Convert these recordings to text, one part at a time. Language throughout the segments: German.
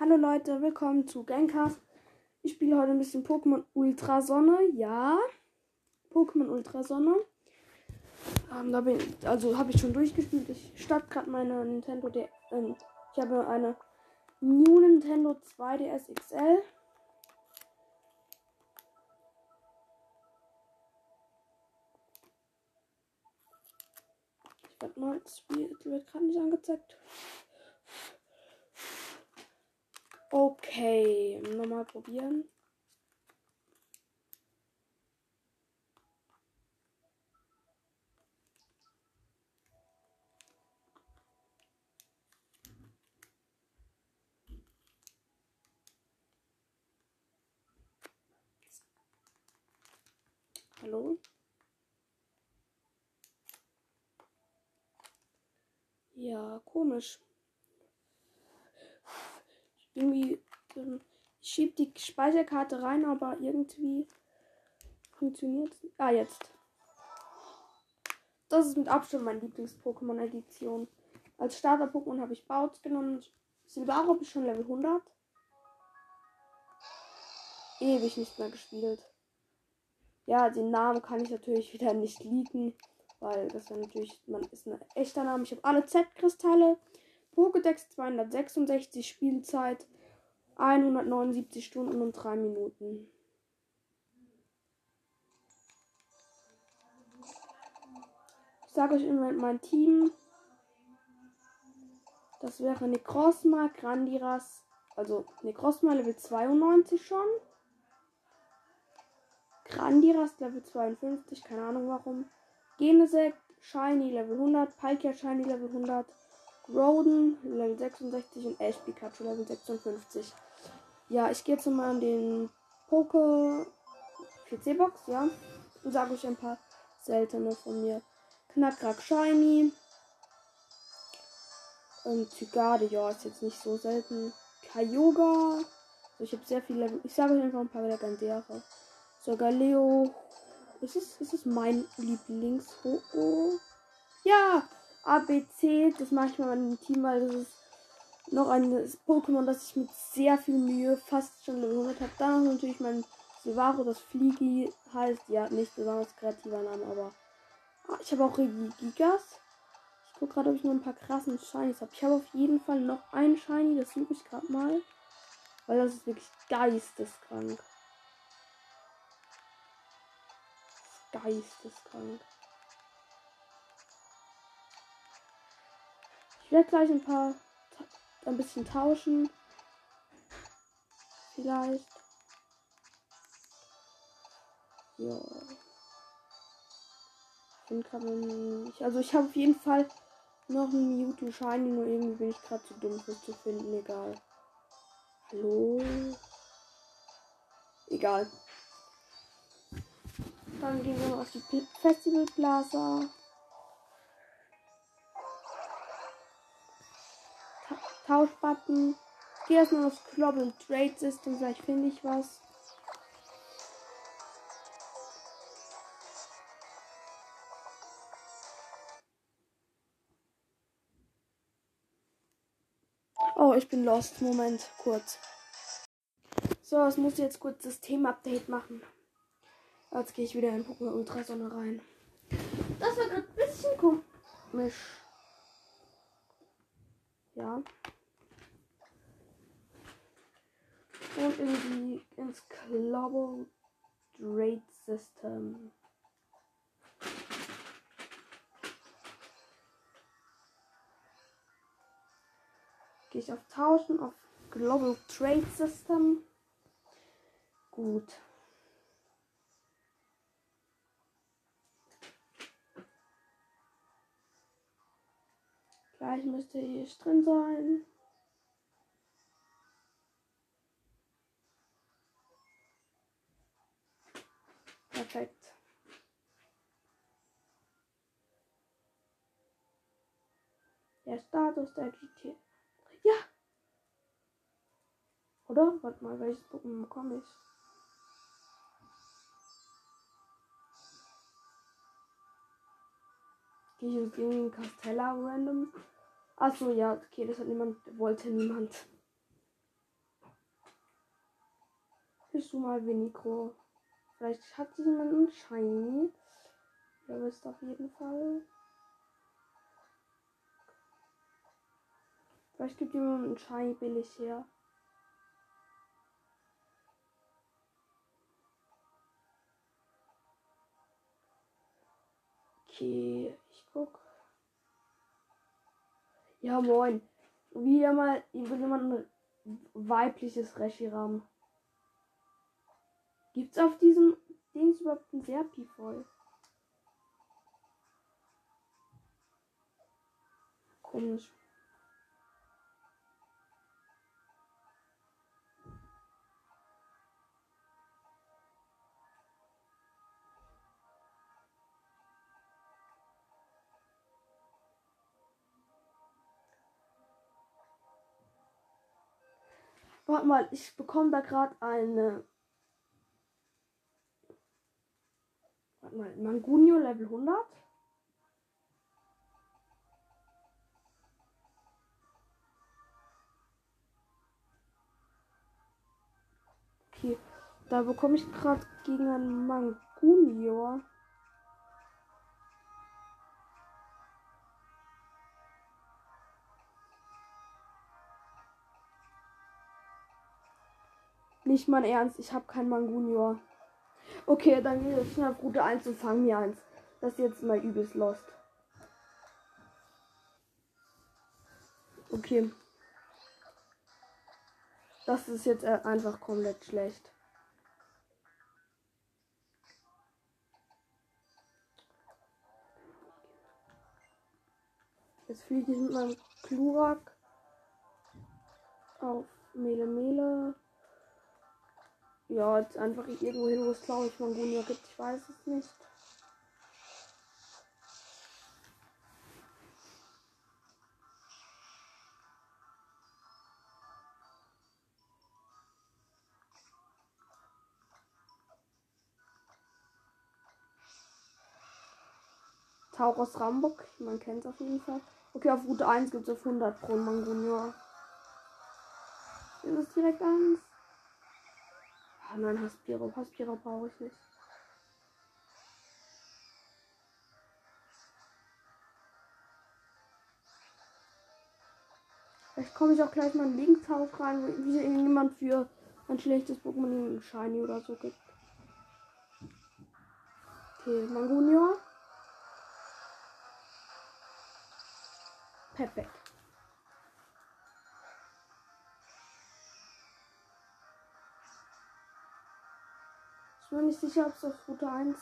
Hallo Leute, willkommen zu Gamecast. Ich spiele heute ein bisschen Pokémon Ultrasonne. Ja, Pokémon Ultrasonne. Ähm, da bin ich, also habe ich schon durchgespielt. Ich starte gerade meine Nintendo. D ähm, ich habe eine New Nintendo 2DS XL. Ich warte mal, das Spiel wird gerade nicht angezeigt. Okay, nochmal probieren. Hallo? Ja, komisch. Irgendwie, ähm, ich schieb die Speicherkarte rein, aber irgendwie funktioniert Ah, jetzt. Das ist mit Abstand mein Lieblings-Pokémon-Edition. Als Starter-Pokémon habe ich Bouts genommen. Silvaro ich schon Level 100. Ewig nicht mehr gespielt. Ja, den Namen kann ich natürlich wieder nicht leaken, weil das ja natürlich, man ist ein echter Name. Ich habe alle Z-Kristalle, Pokédex 266 Spielzeit, 179 Stunden und 3 Minuten. Ich sage euch immer mein Team. Das wäre Necrosma, Grandiras, also Necrosma Level 92 schon. Grandiras Level 52, keine Ahnung warum. Genesect, Shiny Level 100, Palkia Shiny Level 100, Groden Level 66 und Ash Pikachu Level 56. Ja, ich gehe jetzt mal an den Poke PC Box, ja. Und sage euch ein paar seltene von mir. Knackrak Shiny. Und Zygarde, ja, ist jetzt nicht so selten. Kyogre. Also ich habe sehr viele. Ich sage euch einfach ein paar legendäre. Sogar Leo. Ist es, ist es mein Lieblings? Oh, oh. Ja! ABC. Das mache ich mal in meinem Team, weil das ist noch ein Pokémon, das ich mit sehr viel Mühe fast schon 100 habe. Dann natürlich mein Silvaro, das Fliegi heißt. Ja, nicht besonders kreativer Name, aber. Ah, ich habe auch Regigigas. Ich gucke gerade, ob ich noch ein paar krassen Shinies habe. Ich habe auf jeden Fall noch ein Shiny, das suche ich gerade mal. Weil das ist wirklich geisteskrank. geisteskrank. Ich werde gleich ein paar ein bisschen tauschen. Vielleicht. Ja. Ich. Also ich habe auf jeden Fall noch ein Mewtwo Shiny, nur irgendwie bin ich gerade zu dumm fürs zu finden. Egal. Hallo? Egal. Dann gehen wir auf die Festival Tauschbutton. Ich gehe erstmal aufs Global Trade System, vielleicht finde ich was. Oh, ich bin lost. Moment, kurz. So, es muss jetzt kurz System-Update machen. Jetzt gehe ich wieder in Pokémon Ultrasonne rein. Das war gerade ein bisschen komisch. Ja. Und irgendwie ins Global Trade System. Gehe ich auf Tauschen, auf Global Trade System. Gut. Gleich müsste hier drin sein. Perfekt. Der Status der GT. Ja! Oder? Warte mal, welches Pokémon bekomme ich? Gehe ich jetzt gegen Castella random? Achso, ja, okay, das hat niemand, wollte niemand. bist du mal Winnicro? Vielleicht hat jemand einen Shiny. Ihr wisst auf jeden Fall. Vielleicht gibt jemand einen Shiny billig her. Okay, ich guck. Ja, moin. Wieder mal, ich will jemand ein weibliches Reshiram. Gibt's auf diesem Dings überhaupt ein Serpi voll? Komisch. Warte mal, ich bekomme da gerade eine. Warte mal, Mangunio Level 100. Okay, da bekomme ich gerade gegen einen Mangunio. Nicht mein Ernst, ich habe kein Mangunior. Okay, dann es schnell auf Route 1 und fangen mir eins. Das ist jetzt mal übelst lost. Okay. Das ist jetzt äh, einfach komplett schlecht. Jetzt fliege ich mit meinem Klurak auf Mele Mele. Ja, jetzt einfach irgendwo hin, wo es glaube ich Mangonia gibt. Ich weiß es nicht. Taurus Rambock, man kennt es auf jeden Fall. Okay, auf Route 1 gibt es auf 100 Pro Mangonia. Ist es direkt eins? Ah nein, Haspiro. Haspiro brauche ich nicht. Vielleicht komme ich auch gleich mal in Linkshaus rein, wo wieder irgendjemand für ein schlechtes Pokémon ein Shiny oder so gibt. Okay, Mangunio. Perfekt. Ich bin mir nicht sicher, ob es auf Route 1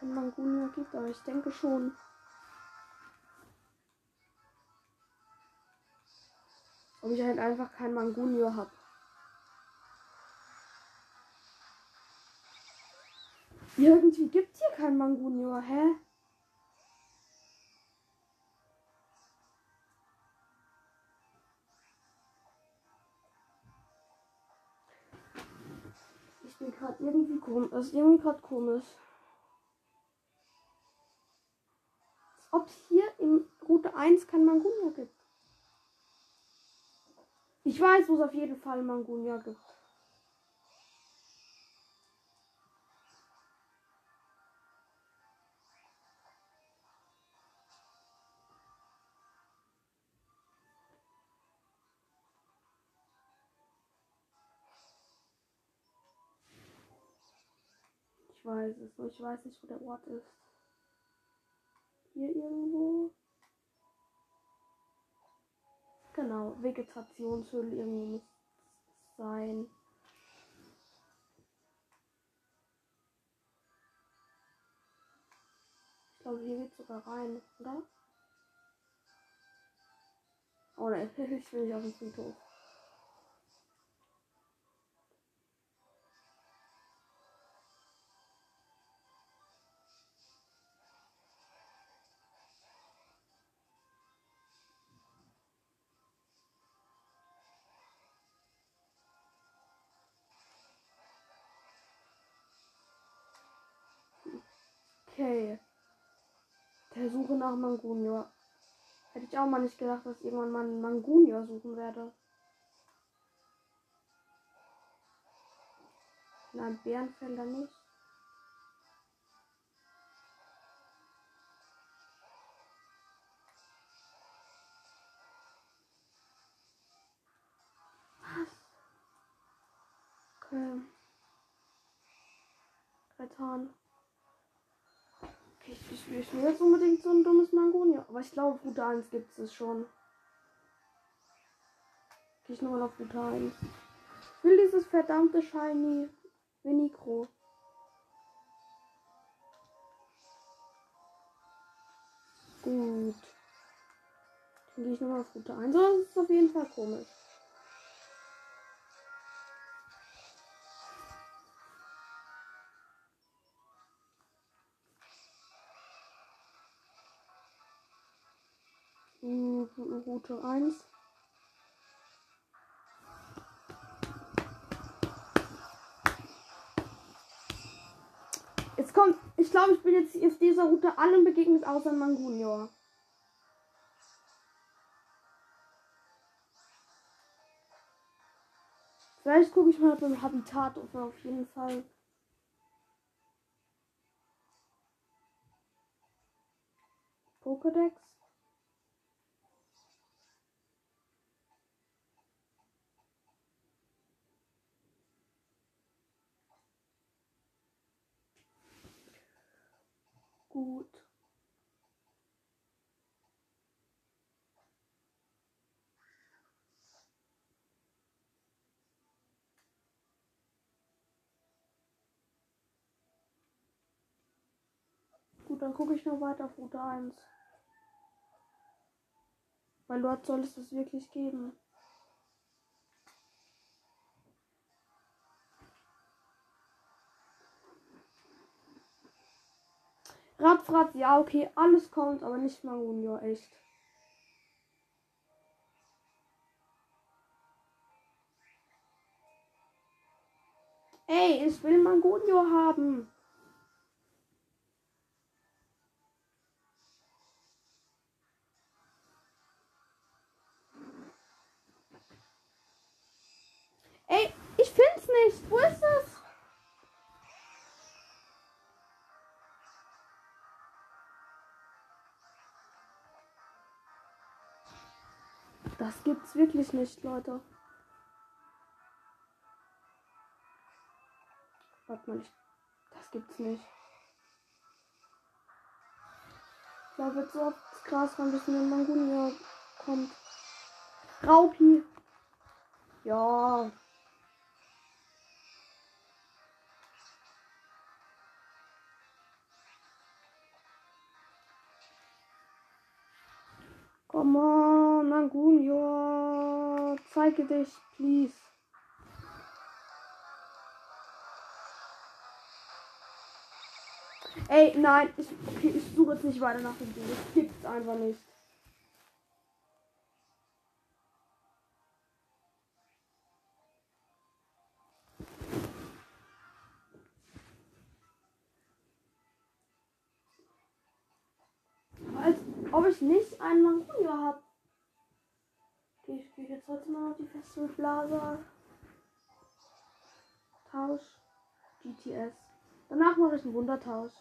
ein Mangunia gibt, aber ich denke schon. Ob ich halt einfach kein Mangunio habe. Irgendwie gibt es hier kein Mangunio, hä? Bin gerade irgendwie komisch. Das ist irgendwie gerade komisch. Ob es hier in Route 1 kein Mangunia gibt. Ich weiß, wo es auf jeden Fall Mangunia gibt. Weiß es nur. Ich weiß nicht, wo der Ort ist. Hier irgendwo. Genau, Vegetationshöhle irgendwo muss sein. Ich glaube, hier geht sogar rein, oder? Oh ne, ich will nicht auf den Friedhof. Der Suche nach Mangunia. Hätte ich auch mal nicht gedacht, dass ich irgendwann mal einen Mangunia suchen werde. Nein, Bärenfelder nicht. Was? Okay. Retan. Ich, will jetzt unbedingt so ein dummes Mangonia. Aber ich glaube, Route 1 gibt es schon. Gehe ich nochmal auf Route 1. Ich will dieses verdammte Shiny Minikro. Gut. Dann gehe ich nochmal auf Route 1. Das ist auf jeden Fall komisch. Route 1. Jetzt kommt, ich glaube, ich bin jetzt auf dieser Route allen begegnet, außer Mangunior. Vielleicht gucke ich mal beim Habitat auf jeden Fall. Pokédex. Gut. Gut, dann gucke ich noch weiter auf Route 1. Weil dort soll es das wirklich geben. Radfratz, ja, okay, alles kommt, aber nicht mal Junior, echt. Ey, ich will Mangonio haben. Das gibt's wirklich nicht, Leute. Warte mal, ich, das gibt's nicht. Ich glaube, jetzt so auf das Gras ran, bis mir Mangunia kommt. Raupi. Ja, Come on, Mangunio. Zeige dich, please. Ey, nein, ich, okay, ich suche jetzt nicht weiter nach dem Ding. Das gibt's einfach nicht. Ob ich nicht einen Mangunia habe. Ich gehe jetzt heute mal noch die Festivalblase. Tausch. GTS. Danach mache ich einen Wundertausch.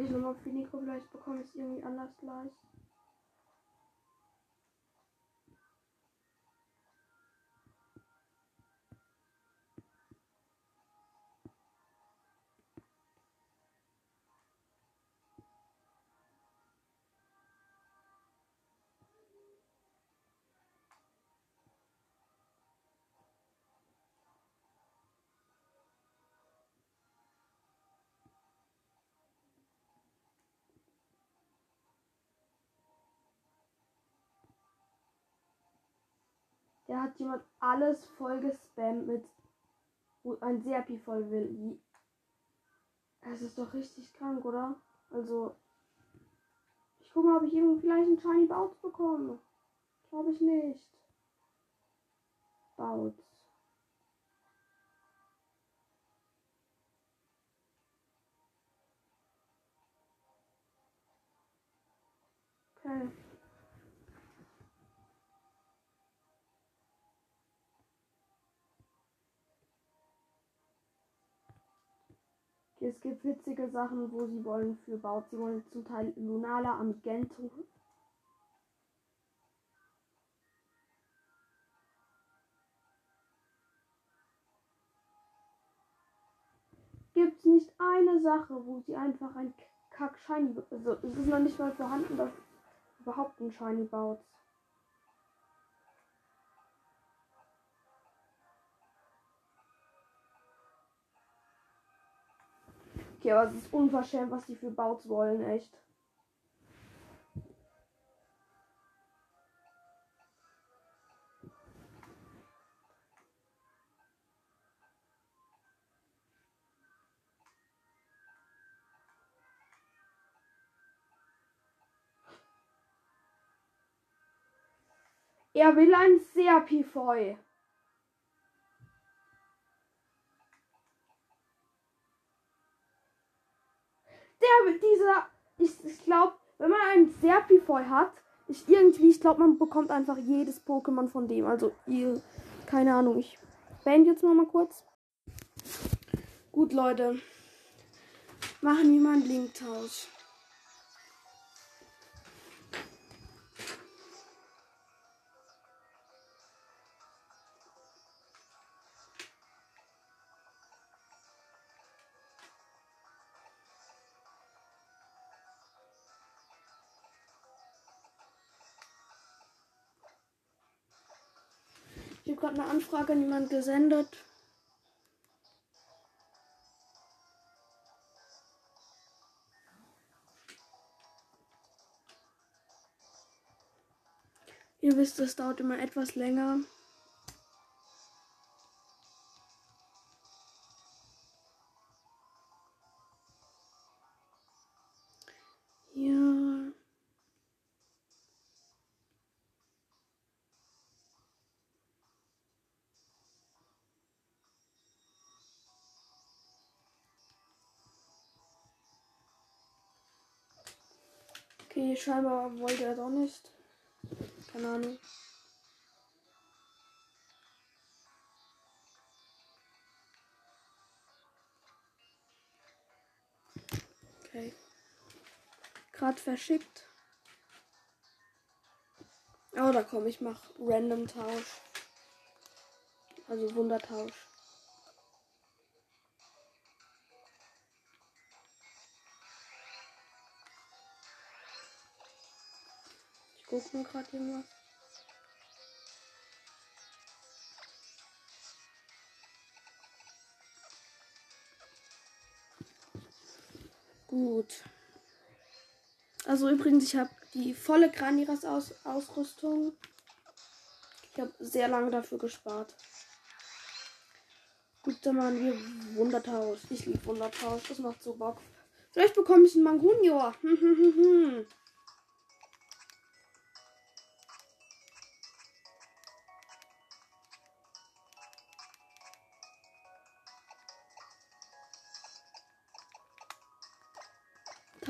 Ich nochmal für Nico, vielleicht bekomme ich es irgendwie anders gleich. Der hat jemand alles voll gespammt mit ein Serpi voll will. Es ist doch richtig krank, oder? Also. Ich gucke mal, ob ich irgendwie vielleicht einen Shiny Bounce bekomme. Glaube ich nicht. Baut. Okay. Es gibt witzige Sachen, wo sie wollen für Baut. Sie wollen zum Teil Lunala Amigento. Gibt es nicht eine Sache, wo sie einfach ein Kack Shiny. Also es ist noch nicht mal vorhanden, dass überhaupt ein Shiny baut. Okay, aber es ist unverschämt, was die für Bouts wollen, echt. Er will ein Serpifoi. Der, dieser, ich, ich glaube, wenn man einen Serpifoi hat, ist irgendwie, ich glaube, man bekommt einfach jedes Pokémon von dem. Also, ihr, keine Ahnung, ich beende jetzt mal, mal kurz. Gut, Leute. Machen wir mal einen Linktausch. Eine Anfrage an jemand gesendet. Ihr wisst, es dauert immer etwas länger. Okay, scheinbar wollte er doch nicht. Keine Ahnung. Okay. Gerade verschickt. Oh, da komm, ich mach Random Tausch. Also Wundertausch. Ich guck mir gerade irgendwas. Gut. Also übrigens, ich habe die volle Graniras -Aus Ausrüstung. Ich habe sehr lange dafür gespart. Gut, dann machen wir Wundertausch. Ich liebe Wundertausch. Das macht so Bock. Vielleicht bekomme ich einen Mangunior.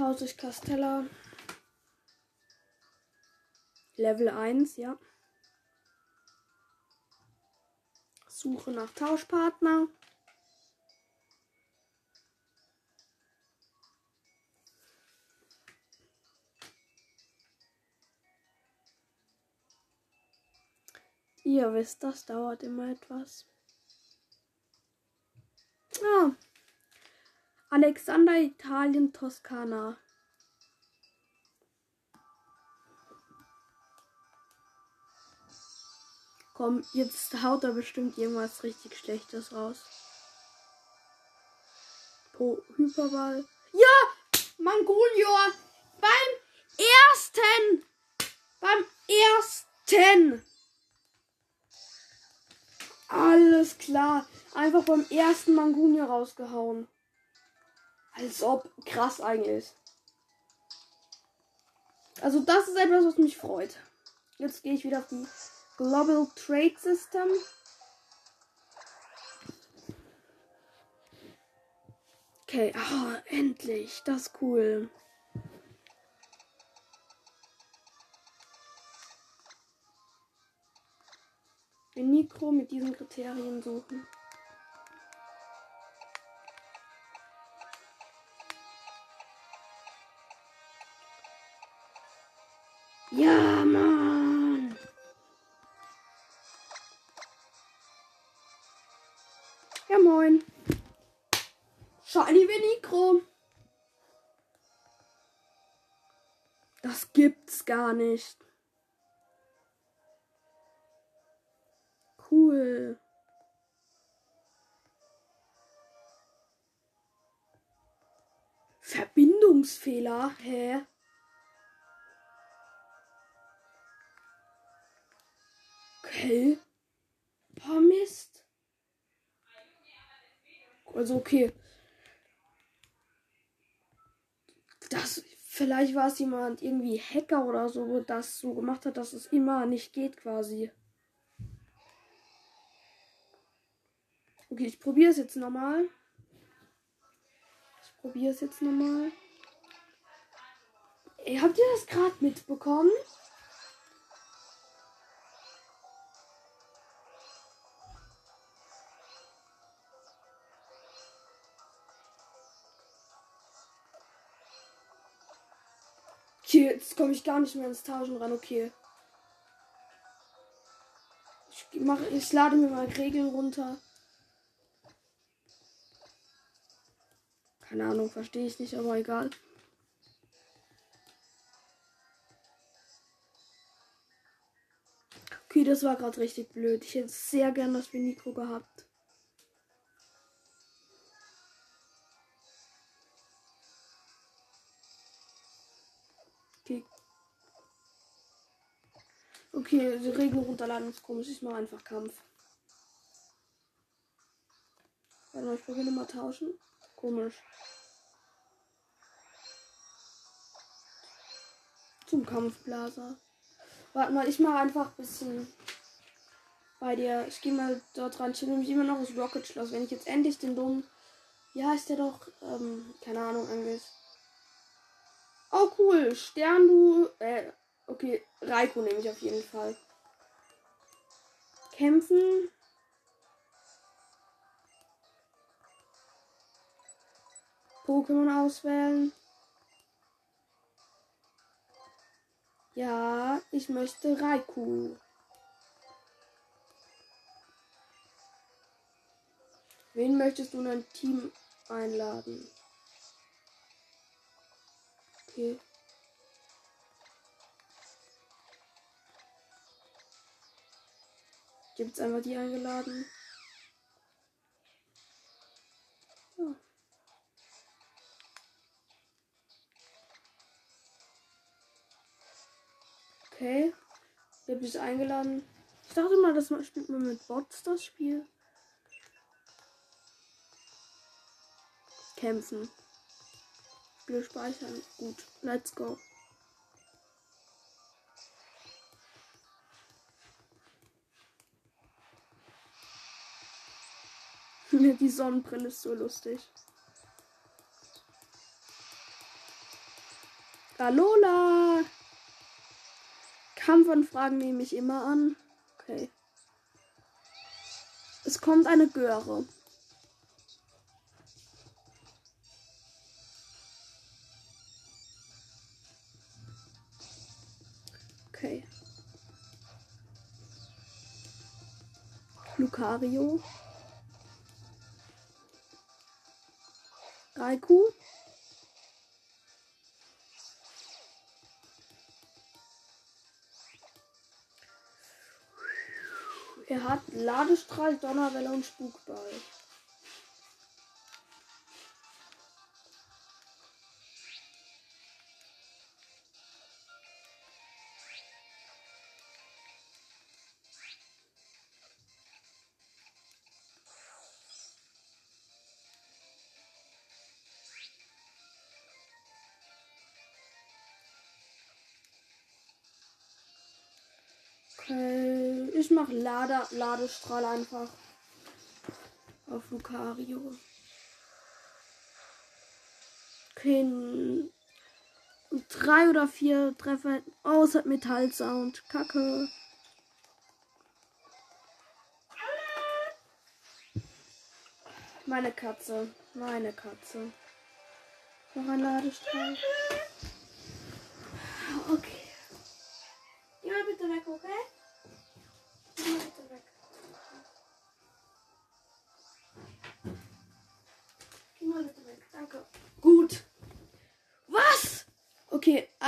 Tausche ich Castella. Level 1, ja. Suche nach Tauschpartner. Ihr wisst, das dauert immer etwas. Ah. Alexander Italien Toskana. Komm, jetzt haut er bestimmt irgendwas richtig Schlechtes raus. Po Hyperball. Ja! Mangolior! Beim ersten! Beim ersten! Alles klar. Einfach beim ersten Mangunior rausgehauen. Als ob krass eigentlich. Also das ist etwas, was mich freut. Jetzt gehe ich wieder auf die Global Trade System. Okay, ah, endlich. Das ist cool. Den Mikro mit diesen Kriterien suchen. Gar nicht. Cool. Verbindungsfehler? Hä? Okay. Oh Mist. Also okay. Das vielleicht war es jemand irgendwie Hacker oder so, das so gemacht hat, dass es immer nicht geht quasi. Okay, ich probiere es jetzt nochmal. Ich probiere es jetzt nochmal. Habt ihr das gerade mitbekommen? Komme ich gar nicht mehr ins Tauschen ran. Okay. Ich, mach, ich lade mir mal Regeln runter. Keine Ahnung, verstehe ich nicht, aber egal. Okay, das war gerade richtig blöd. Ich hätte sehr gern das Mikro gehabt. Okay, die Regeln runterladen ist komisch. Ich mache einfach Kampf. Warte mal, ich probiere mal tauschen. Komisch. Zum Kampfblaser. Warte mal, ich mache einfach ein bisschen bei dir. Ich gehe mal dort ran. Ich habe nämlich immer noch das Rocket Schloss. Wenn ich jetzt endlich den dummen. Ja, ist der doch. Ähm, keine Ahnung, angeht. Oh, cool. Stern, du. Äh, okay. Raiko nehme ich auf jeden Fall. Kämpfen. Pokémon auswählen. Ja, ich möchte Raikou. Wen möchtest du in ein Team einladen? Okay. Gibt's einfach die eingeladen? Okay. Ich habe dich eingeladen. Ich dachte mal, das spielt man mit Bots das Spiel. Kämpfen. Spiel speichern. Gut. Let's go. Die Sonnenbrille ist so lustig. Alola! Kampfanfragen nehme ich immer an. Okay. Es kommt eine Göre. Okay. Lucario. Raikou. Er hat Ladestrahl, Donnerwelle und Spukball. Ich mach Lade, Ladestrahl einfach auf Lucario. Okay, drei oder vier Treffer. Oh, es hat Metallsound. Kacke. Meine Katze. Meine Katze. Noch ein Ladestrahl.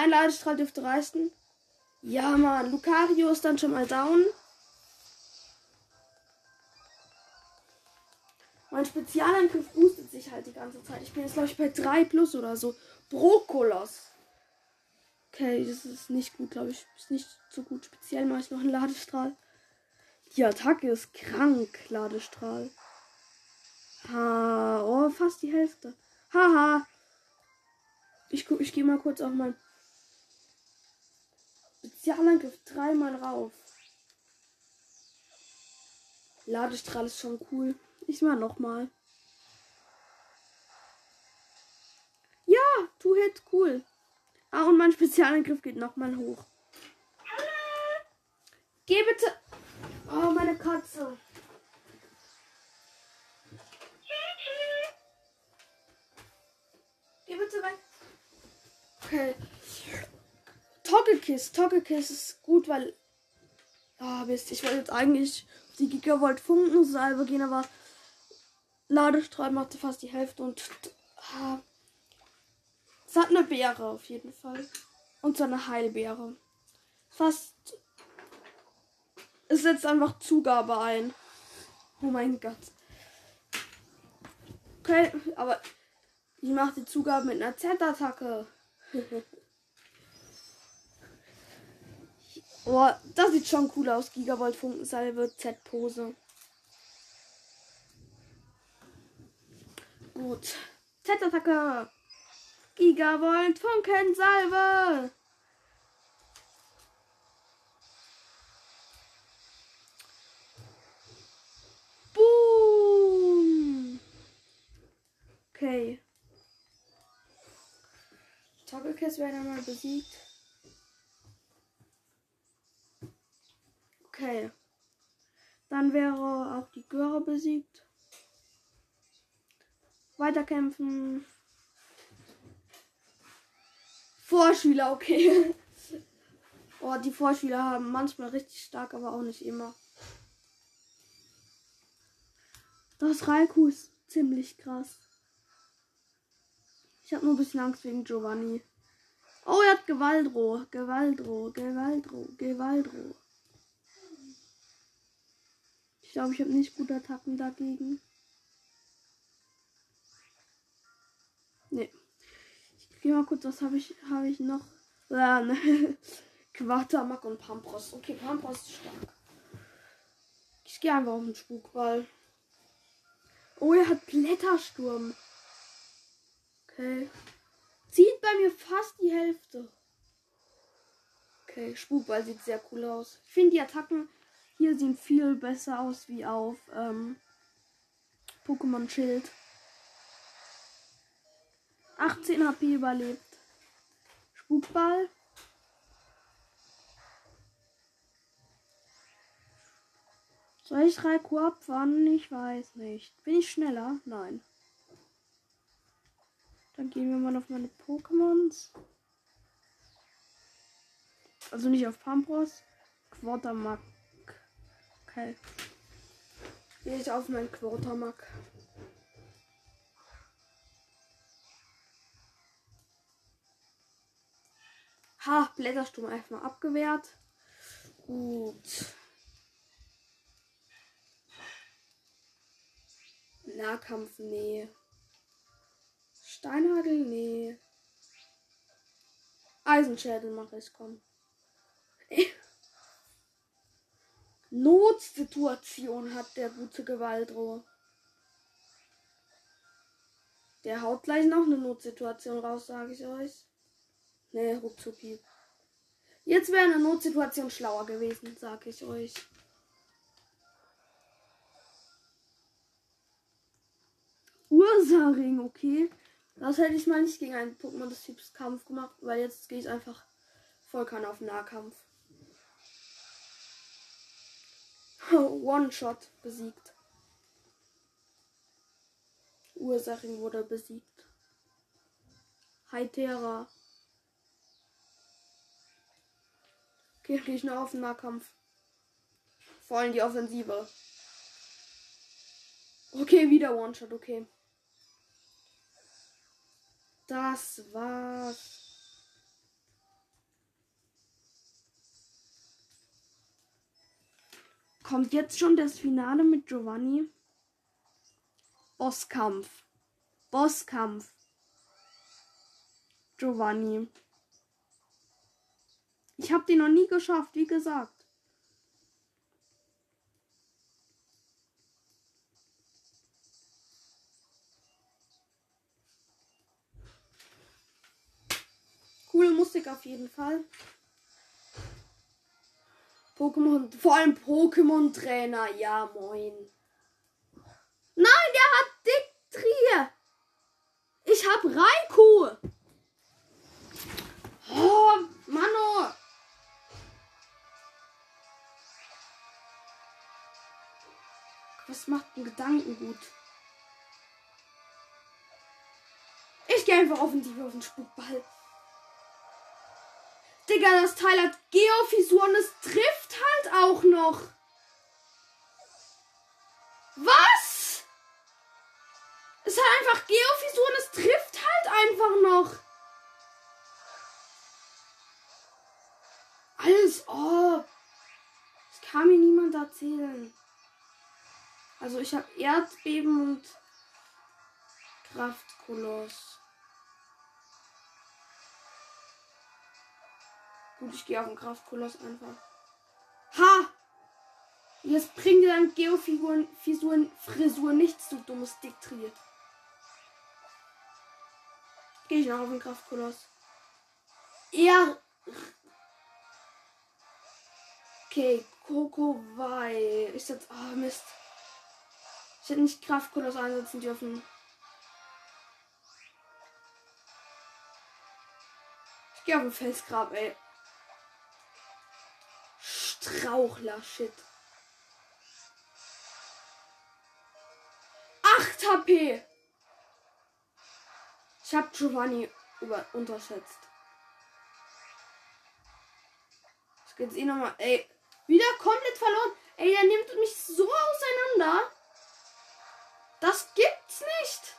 Ein Ladestrahl dürfte reißen. Ja, Mann. Lucario ist dann schon mal down. Mein Spezialangriff boostet sich halt die ganze Zeit. Ich bin jetzt, glaube ich, bei 3 plus oder so. Brokolos. Okay, das ist nicht gut, glaube ich. Ist nicht so gut. Speziell mache ich noch einen Ladestrahl. Die Attacke ist krank, Ladestrahl. Ha, oh, fast die Hälfte. Haha. Ich, guck, ich gehe mal kurz auf mein Spezialangriff dreimal rauf. Ladestrahl ist schon cool. Ich mal nochmal. Ja, tu Hit, cool. Ah, und mein Spezialangriff geht nochmal hoch. Geh bitte. Oh, meine Katze. Geh bitte weg. Okay. Togekiss. Togekiss ist gut, weil. Ah, oh, Mist. Ich wollte jetzt eigentlich die Gigavolt Funkensalbe gehen, aber Ladestrahl machte fast die Hälfte und ah, es hat eine Beere auf jeden Fall. Und so eine Heilbeere. Fast. Es setzt einfach Zugabe ein. Oh mein Gott. Okay, aber ich mache die Zugabe mit einer Z-Attacke. oh, das sieht schon cool aus. Gigavolt Funkensalbe Z-Pose. Gut. Z-Attacke. Gigavolt Funkensalve. Boom. Okay. Togekiss werden einmal besiegt. Okay. Dann wäre auch die Göre besiegt. Weiterkämpfen. Vorschüler, okay. oh, die Vorschüler haben manchmal richtig stark, aber auch nicht immer. Das Raikou ist ziemlich krass. Ich habe nur ein bisschen Angst wegen Giovanni. Oh, er hat Gewaldro. Gewaldro, Gewaldro, Gewaldro. Ich glaube, ich habe nicht gute Attacken dagegen. Nee. Ich gehe mal kurz, was habe ich, habe ich noch? Ja, ne. Quatermack und Pampros. Okay, Pampros ist stark. Ich gehe einfach auf den Spukball. Oh, er hat Blättersturm. Okay. Zieht bei mir fast die Hälfte. Okay, Spukball sieht sehr cool aus. Ich finde die Attacken hier sehen viel besser aus wie auf ähm, Pokémon Schild. 18 HP überlebt. Spukball. Soll ich Raikou abwarten? Ich weiß nicht. Bin ich schneller? Nein. Dann gehen wir mal auf meine Pokémons. Also nicht auf Pampros. Quartermack. Okay. Gehe ich auf meinen Quartermack. Ha, Blättersturm einfach mal abgewehrt. Gut. Nahkampf, nee. Steinhagel, nee. Eisenschädel mache ich, komm. Notsituation hat der gute Gewaldroh. Der haut gleich noch eine Notsituation raus, sage ich euch. Ne, Ruckzucki. Jetzt wäre eine Notsituation schlauer gewesen, sag ich euch. Ursaring, okay. Das hätte ich mal nicht gegen einen Pokémon des Typs Kampf gemacht, weil jetzt gehe ich einfach Volkan auf Nahkampf. One-Shot besiegt. Ursachen wurde besiegt. Hytera. Okay, ich noch auf den Nahkampf. Vor allem die Offensive. Okay, wieder One-Shot, okay. Das war's. Kommt jetzt schon das Finale mit Giovanni? Bosskampf. Bosskampf. Giovanni. Ich habe den noch nie geschafft, wie gesagt. Coole Musik auf jeden Fall. Pokémon, vor allem Pokémon-Trainer, ja moin. Nein, der hat Diktrie. Ich hab Raikou. Oh, Mano. Was macht ein Gedankengut? Ich gehe einfach offensiv auf den Spukball. Digga, das Teil hat Geofisur und es trifft halt auch noch. Was? Es hat einfach Geofisur und es trifft halt einfach noch. Alles oh. Das kann mir niemand erzählen. Also ich habe Erdbeben und Kraftkoloss. Gut, ich gehe auf den Kraftkoloss einfach. Ha! Jetzt bringt dir dann Geofiguren, Fisuren, Frisur nichts, du dummes Diktriert. Gehe ich noch auf den Kraftkoloss. Er. Okay, Coco Wei. Ist jetzt. Oh, Mist. Ich hätte nicht Kraftkoloss einsetzen dürfen. Ich gehe auf den Felsgrab, ey. Strauchler, shit. 8 HP. Ich hab Giovanni über unterschätzt. Ich geht's eh nochmal. Ey, wieder komplett verloren. Ey, der nimmt mich so auseinander. Das gibt's nicht.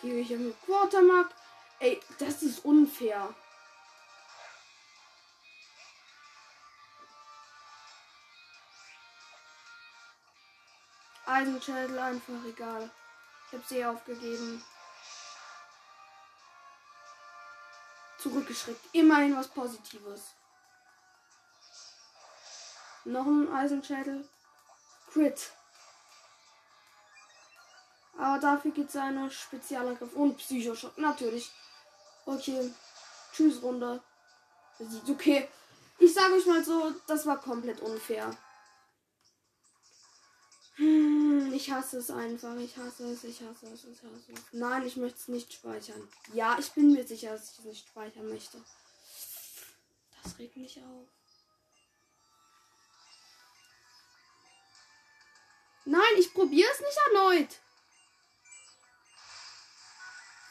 Gebe ich ihm Quartermark. Ey, das ist unfair. Eisenschädel einfach egal. Ich habe sie aufgegeben. Zurückgeschreckt. Immerhin was Positives. Noch ein Eisenschädel. Crit. Aber dafür gibt es eine Spezialangriff und Psychoschock. Natürlich. Okay. Tschüss, Runde. Okay. Ich sage euch mal so, das war komplett unfair. Ich hasse es einfach. Ich hasse es, ich hasse es, ich hasse es. Nein, ich möchte es nicht speichern. Ja, ich bin mir sicher, dass ich es nicht speichern möchte. Das regt mich auf. Nein, ich probiere es nicht erneut.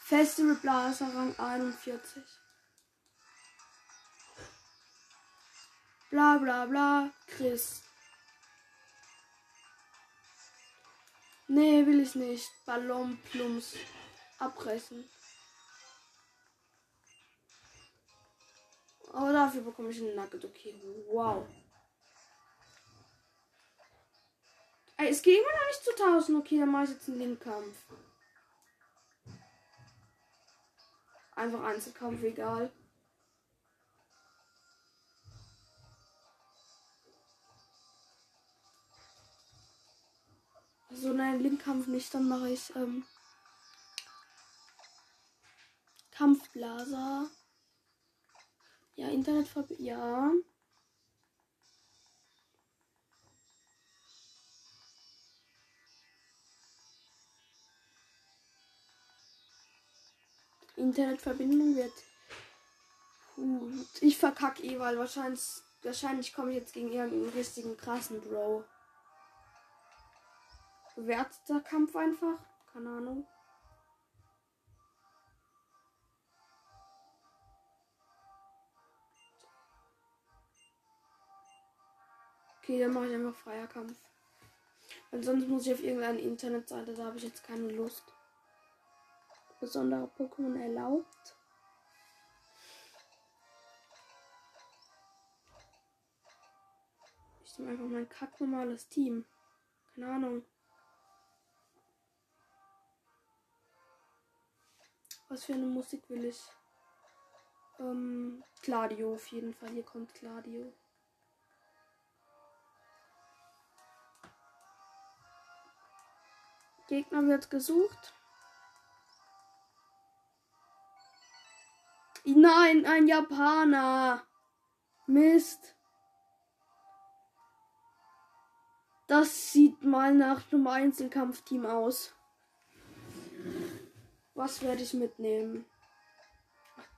Festival Blaser Rang 41. Bla bla bla. Chris. Nee, will ich nicht. Ballonplums abbrechen. Aber dafür bekomme ich einen Nugget. Okay, wow. Es geht immer noch nicht zu 1000. Okay, dann mache ich jetzt einen Linkkampf. Einfach Einzelkampf, egal. So, nein, Linkkampf nicht, dann mache ich ähm, Kampfblaser. Ja, Internetverbindung. Ja. Internetverbindung wird. Gut. Ich verkacke eh, weil wahrscheinlich, wahrscheinlich komme ich jetzt gegen irgendeinen richtigen krassen Bro. Bewerteter Kampf einfach. Keine Ahnung. Okay, dann mache ich einfach freier Kampf. Weil sonst muss ich auf irgendeine Internetseite, da habe ich jetzt keine Lust. Besondere Pokémon erlaubt. Ich nehme einfach mein kacknormales Team. Keine Ahnung. Was für eine Musik will ich? Ähm, Gladio auf jeden Fall. Hier kommt Gladio. Gegner wird gesucht. Nein, ein Japaner. Mist. Das sieht mal nach einem Einzelkampfteam aus. Was werde ich mitnehmen?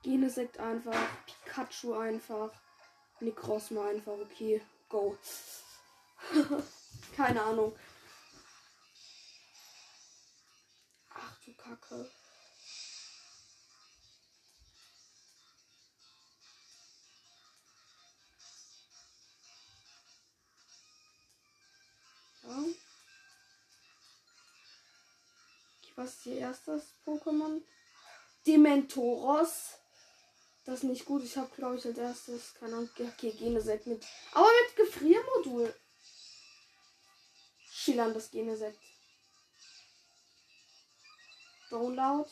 Genesekt einfach. Pikachu einfach. Necrozma einfach. Okay, go. Keine Ahnung. du Kacke. Ja. Was ihr erstes Pokémon? Dementoros. Das ist nicht gut. Ich habe, glaube ich, als erstes, keine Ahnung, okay, Genesekt mit. Aber mit Gefriermodul. Schillerndes Genesekt. Download.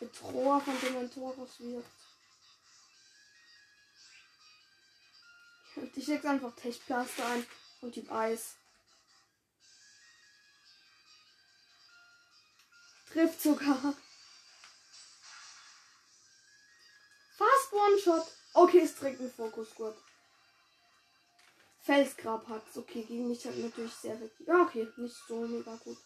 Bedroher von Dementoros wirkt. Ich leg einfach Techplaster ein und Typ Eis. Trifft sogar. Fast One-Shot. Okay, es trägt einen Fokusgurt. Felsgrab hat's. Okay, gegen mich hat natürlich sehr effektiv. Ja, okay, nicht so mega gut.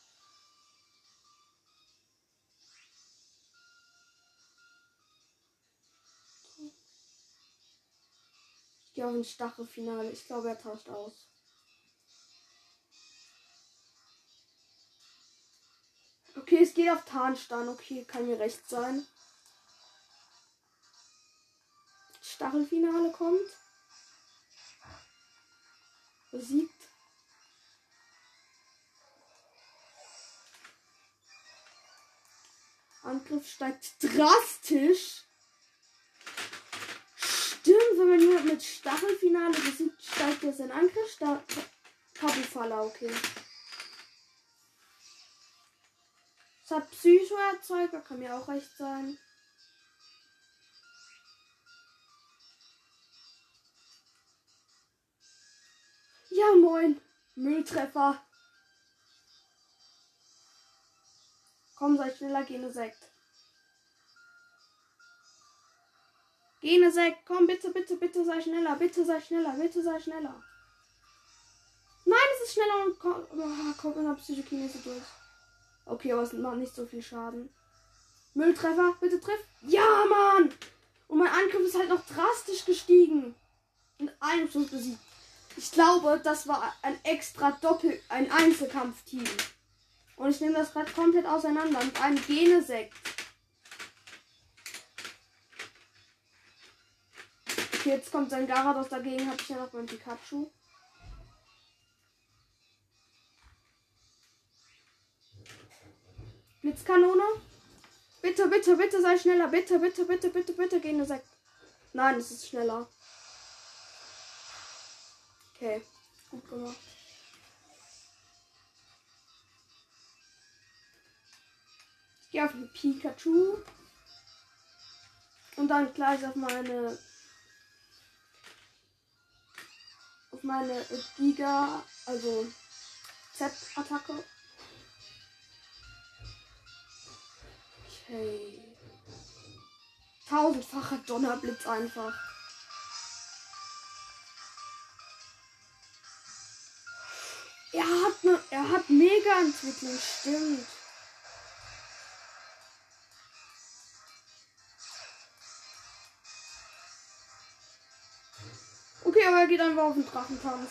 Ich gehe auf ein Stachelfinale. Ich glaube, er tauscht aus. Okay, es geht auf Tarnstein. Okay, kann mir recht sein. Stachelfinale kommt. Besiegt. Angriff steigt drastisch. Stimmt, wenn man jemand mit Stachelfinale besiegt, steigt er sein Angriff. Sta okay. Es hat Psycho-Erzeuger, kann mir auch recht sein. Ja, moin. Mülltreffer. Komm, sei schneller, gene Sekt. Genesek, komm bitte, bitte, bitte sei schneller, bitte sei schneller, bitte sei schneller. Nein, es ist schneller und kommt, oh, kommt in der Psychokinese durch. Okay, aber es macht nicht so viel Schaden. Mülltreffer, bitte triff. Ja, Mann! Und mein Angriff ist halt noch drastisch gestiegen. Und einen Schuss besiegt. Ich glaube, das war ein extra Doppel, ein Einzelkampfteam. Und ich nehme das gerade komplett auseinander mit einem Genesekt. Okay, jetzt kommt sein Garados dagegen, habe ich ja noch beim Pikachu. Blitzkanone. Bitte, bitte, bitte sei schneller. Bitte, bitte, bitte, bitte, bitte, geh eine Sek. Nein, es ist schneller. Okay, gut gemacht. Ich gehe auf Pikachu. Und dann gleich auf meine auf meine Giga, also Z-Attacke. Okay. Tausendfacher Donnerblitz einfach. Er hat ne, er hat mega Entwicklung, stimmt. Okay, aber er geht einfach auf den Drachentanz.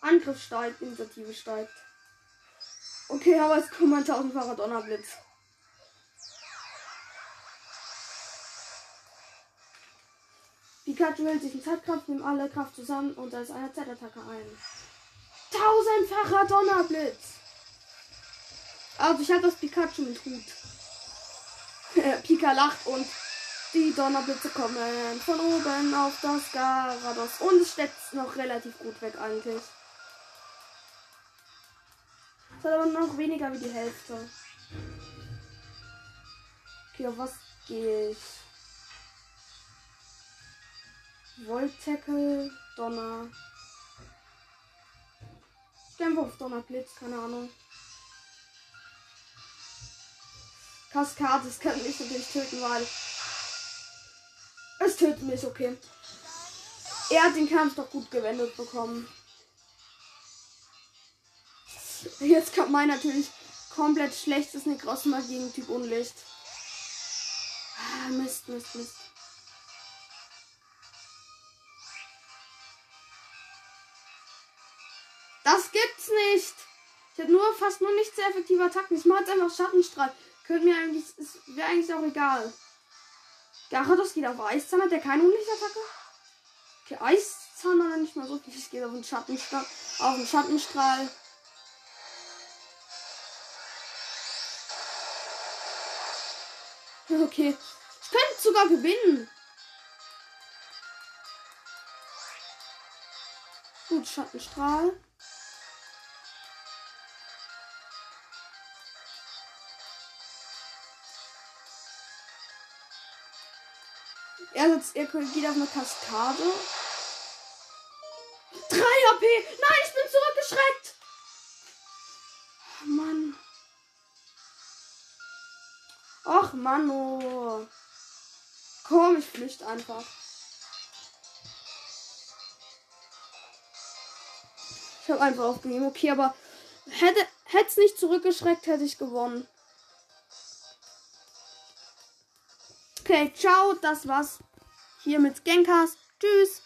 Angriff steigt, Initiative steigt. Okay, aber es kommt ein tausendfacher Donnerblitz. Pikachu hält sich in Zeitkraft, nimmt alle Kraft zusammen und setzt eine Z-Attacke ein. Tausendfacher Donnerblitz! Also ich habe das Pikachu mit Hut. Pika lacht und die Donnerblitze kommen von oben auf das Garados. Und es steckt noch relativ gut weg eigentlich. Es hat aber noch weniger wie die Hälfte. Okay, auf was gehe ich? Volt-Tackle, Donner. Einfach auf Donnerblitz, keine Ahnung. Kaskade, das kann mich natürlich töten, weil. Es tötet mich, okay. Er hat den Kampf doch gut gewendet bekommen. Jetzt kommt mein natürlich komplett schlechtes Necrosma gegen Typ Unlicht. Ah, Mist, Mist, Mist. Das gibt's nicht. Ich habe nur fast nur nicht sehr effektive Attacken. Ich mache jetzt einfach Schattenstrahl. Könnte mir eigentlich, wäre eigentlich auch egal. Garados geht auf Eiszahn, hat der keine Unlichtattacke? Okay, Eiszahn hat er nicht mal so viel. Ich gehe auf den Schattenstrahl. Auf den Schattenstrahl. Okay. Ich könnte sogar gewinnen. Gut, Schattenstrahl. Er, sitzt, er geht auf eine Kaskade. 3 HP! Nein, ich bin zurückgeschreckt! Mann. Ach, Mann. Komm, ich flüchte einfach. Ich habe einfach aufgegeben. Okay, aber hätte es nicht zurückgeschreckt, hätte ich gewonnen. Okay, ciao, das war's hier mit Genkers. Tschüss.